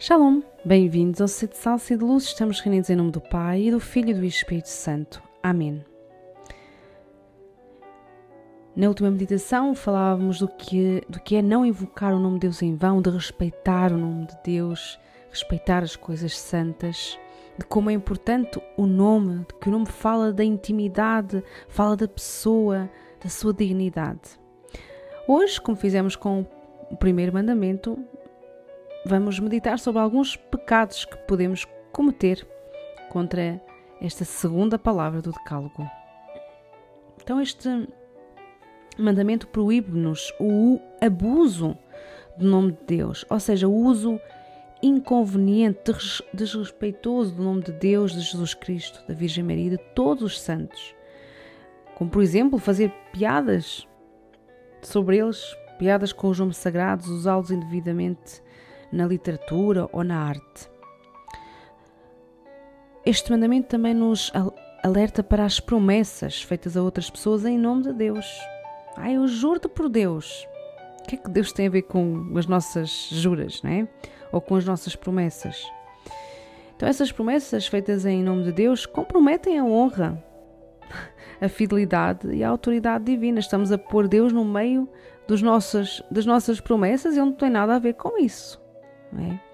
Shalom, bem-vindos ao Sede de Salsa e de Luz. Estamos reunidos em nome do Pai e do Filho e do Espírito Santo. Amém. Na última meditação falávamos do que, do que é não invocar o nome de Deus em vão, de respeitar o nome de Deus, respeitar as coisas santas, de como é importante o nome, de que o nome fala da intimidade, fala da pessoa, da sua dignidade. Hoje, como fizemos com o primeiro mandamento, vamos meditar sobre alguns pecados que podemos cometer contra esta segunda palavra do Decálogo. Então, este mandamento proíbe-nos o abuso do nome de Deus, ou seja, o uso inconveniente, desrespeitoso do nome de Deus, de Jesus Cristo, da Virgem Maria e de todos os santos. Como, por exemplo, fazer piadas sobre eles, piadas com os nomes sagrados, usá-los indevidamente na literatura ou na arte. Este mandamento também nos alerta para as promessas feitas a outras pessoas em nome de Deus. Ai, eu juro-te por Deus. O que é que Deus tem a ver com as nossas juras, não é? Ou com as nossas promessas? Então, essas promessas feitas em nome de Deus comprometem a honra, a fidelidade e a autoridade divina. Estamos a pôr Deus no meio dos nossos, das nossas promessas e ele não tem nada a ver com isso. É?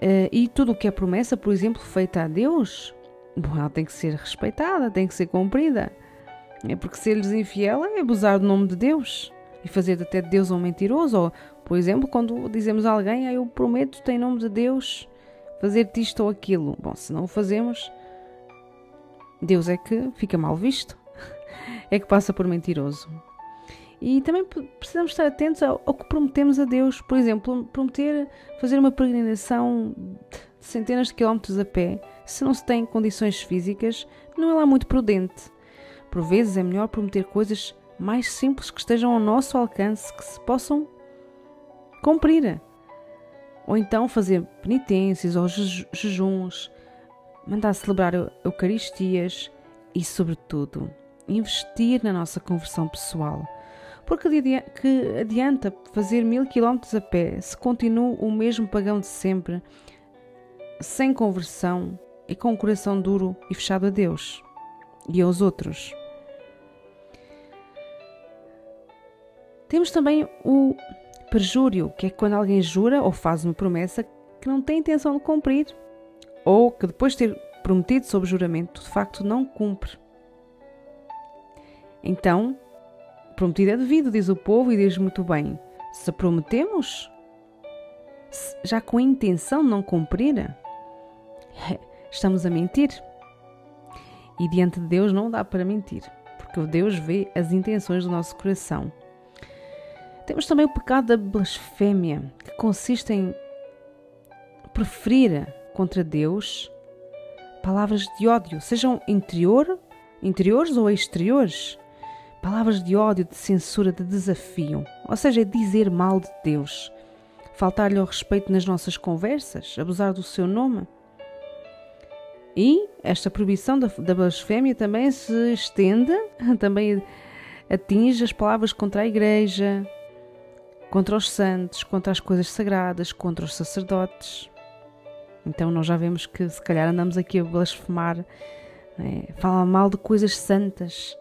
Uh, e tudo o que é promessa, por exemplo, feita a Deus, bom, ela tem que ser respeitada, tem que ser cumprida. É porque ser-lhes infiel é abusar do nome de Deus e fazer até de Deus um mentiroso. Ou, por exemplo, quando dizemos a alguém, ah, eu prometo em nome de Deus fazer-te isto ou aquilo. Bom, se não o fazemos, Deus é que fica mal visto, é que passa por mentiroso. E também precisamos estar atentos ao, ao, que prometemos a Deus. Por exemplo, prometer fazer uma peregrinação de centenas de quilómetros a pé, se não se tem condições físicas, não é lá muito prudente. Por vezes é melhor prometer coisas mais simples que estejam ao nosso alcance, que se possam cumprir. Ou então fazer penitências ou jejuns, mandar celebrar Eucaristias e, sobretudo, investir na nossa conversão pessoal porque que adianta fazer mil quilómetros a pé se continua o mesmo pagão de sempre, sem conversão e com o coração duro e fechado a Deus e aos outros? Temos também o perjúrio, que é quando alguém jura ou faz uma promessa que não tem intenção de cumprir, ou que depois de ter prometido sob juramento, de facto não cumpre. Então, prometido é devido, diz o povo, e diz muito bem: se prometemos, já com a intenção de não cumprir, estamos a mentir. E diante de Deus não dá para mentir, porque Deus vê as intenções do nosso coração. Temos também o pecado da blasfémia, que consiste em preferir contra Deus palavras de ódio, sejam interior, interiores ou exteriores palavras de ódio, de censura, de desafio, ou seja, dizer mal de Deus, faltar-lhe ao respeito nas nossas conversas, abusar do seu nome. E esta proibição da, da blasfémia também se estende, também atinge as palavras contra a Igreja, contra os santos, contra as coisas sagradas, contra os sacerdotes. Então nós já vemos que se calhar andamos aqui a blasfemar, é, fala mal de coisas santas,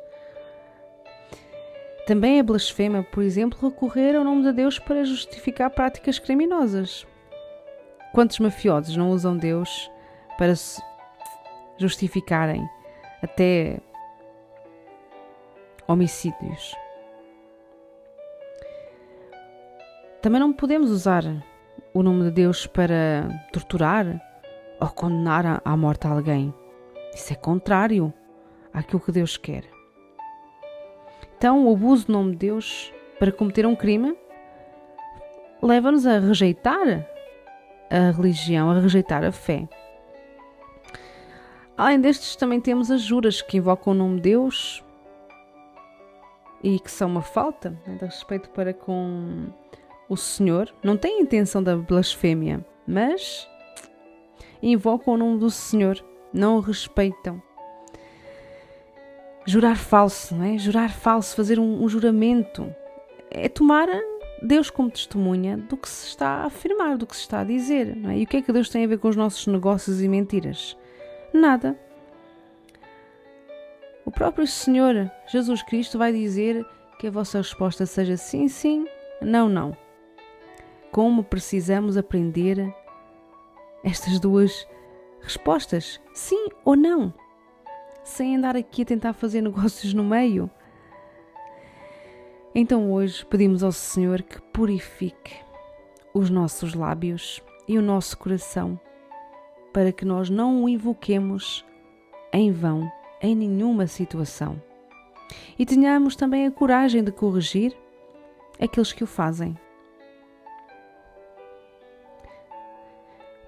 também é blasfema, por exemplo, recorrer ao nome de Deus para justificar práticas criminosas. Quantos mafiosos não usam Deus para justificarem até homicídios? Também não podemos usar o nome de Deus para torturar ou condenar à morte alguém. Isso é contrário àquilo que Deus quer. Então, o abuso do nome de Deus para cometer um crime leva-nos a rejeitar a religião, a rejeitar a fé. Além destes, também temos as juras que invocam o nome de Deus e que são uma falta né, de respeito para com o Senhor. Não têm intenção da blasfémia, mas invocam o nome do Senhor, não o respeitam jurar falso, não é? Jurar falso, fazer um, um juramento, é tomar Deus como testemunha do que se está a afirmar, do que se está a dizer. É? E o que é que Deus tem a ver com os nossos negócios e mentiras? Nada. O próprio Senhor Jesus Cristo vai dizer que a vossa resposta seja sim, sim, não, não. Como precisamos aprender estas duas respostas, sim ou não, sem andar aqui a tentar fazer negócios no meio. Então hoje pedimos ao Senhor que purifique os nossos lábios e o nosso coração, para que nós não o invoquemos em vão em nenhuma situação. E tenhamos também a coragem de corrigir aqueles que o fazem.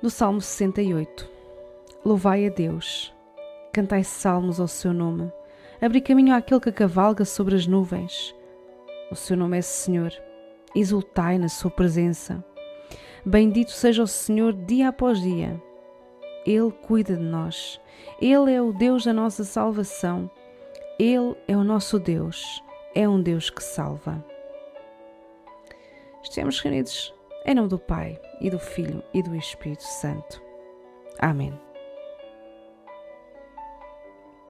Do Salmo 68 Louvai a Deus, cantai salmos ao seu nome, abri caminho àquele que cavalga sobre as nuvens. O seu nome é Senhor, exultai na sua presença. Bendito seja o Senhor dia após dia. Ele cuida de nós, Ele é o Deus da nossa salvação, Ele é o nosso Deus, é um Deus que salva. Estamos reunidos em nome do Pai, e do Filho, e do Espírito Santo. Amém.